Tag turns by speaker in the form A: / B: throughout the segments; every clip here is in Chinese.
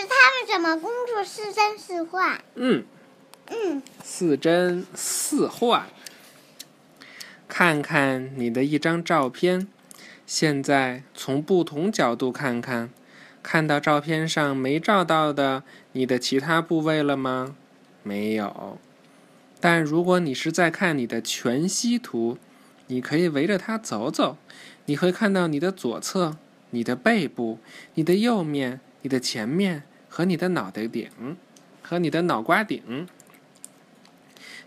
A: 师，他们怎么工作是真似幻？
B: 嗯，
A: 嗯，
B: 似真似幻。看看你的一张照片，现在从不同角度看看，看到照片上没照到的你的其他部位了吗？没有。但如果你是在看你的全息图，你可以围着它走走，你会看到你的左侧、你的背部、你的右面、你的前面和你的脑袋顶和你的脑瓜顶。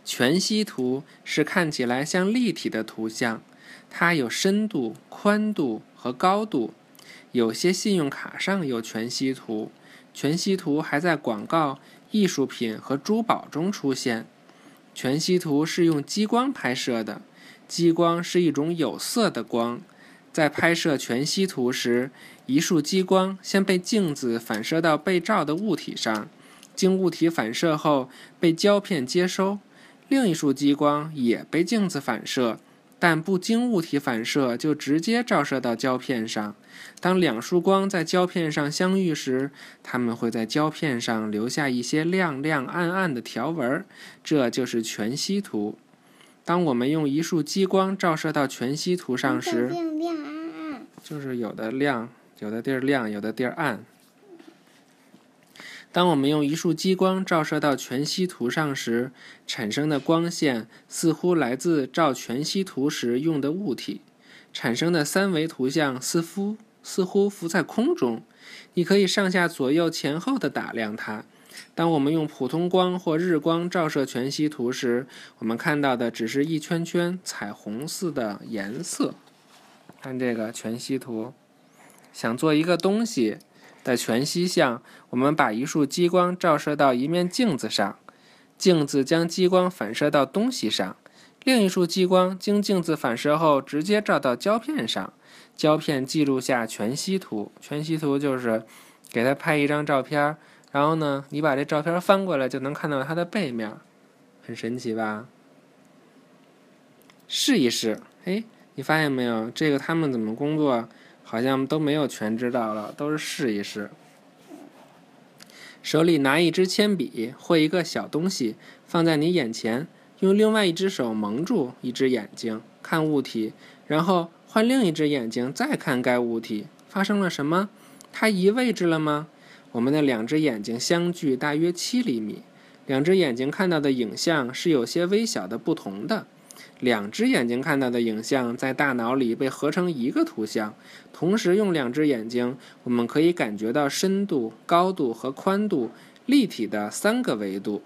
B: 全息图是看起来像立体的图像，它有深度、宽度和高度。有些信用卡上有全息图，全息图还在广告、艺术品和珠宝中出现。全息图是用激光拍摄的，激光是一种有色的光。在拍摄全息图时，一束激光先被镜子反射到被照的物体上，经物体反射后被胶片接收。另一束激光也被镜子反射，但不经物体反射就直接照射到胶片上。当两束光在胶片上相遇时，它们会在胶片上留下一些亮亮暗暗的条纹，这就是全息图。当我们用一束激光照射到全息图上时，
A: 亮亮。
B: 就是有的亮，有的地儿亮，有的地儿暗。当我们用一束激光照射到全息图上时，产生的光线似乎来自照全息图时用的物体，产生的三维图像似乎似乎浮在空中。你可以上下左右前后的打量它。当我们用普通光或日光照射全息图时，我们看到的只是一圈圈彩虹似的颜色。看这个全息图，想做一个东西。的全息像，我们把一束激光照射到一面镜子上，镜子将激光反射到东西上，另一束激光经镜子反射后直接照到胶片上，胶片记录下全息图。全息图就是给它拍一张照片，然后呢，你把这照片翻过来就能看到它的背面，很神奇吧？试一试，哎，你发现没有？这个他们怎么工作？好像都没有全知道了，都是试一试。手里拿一支铅笔或一个小东西放在你眼前，用另外一只手蒙住一只眼睛看物体，然后换另一只眼睛再看该物体。发生了什么？它移位置了吗？我们的两只眼睛相距大约七厘米，两只眼睛看到的影像是有些微小的不同的。两只眼睛看到的影像在大脑里被合成一个图像，同时用两只眼睛，我们可以感觉到深度、高度和宽度立体的三个维度。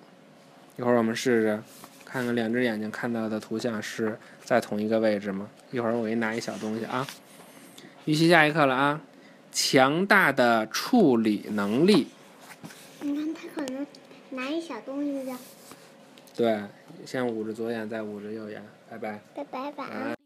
B: 一会儿我们试试，看看两只眼睛看到的图像是在同一个位置吗？一会儿我给你拿一小东西啊。预习下一课了啊！强大的处理能力。
A: 你看他可能拿一小东西的。
B: 对，先捂着左眼，再捂着右眼。拜拜。
A: 拜拜，晚安。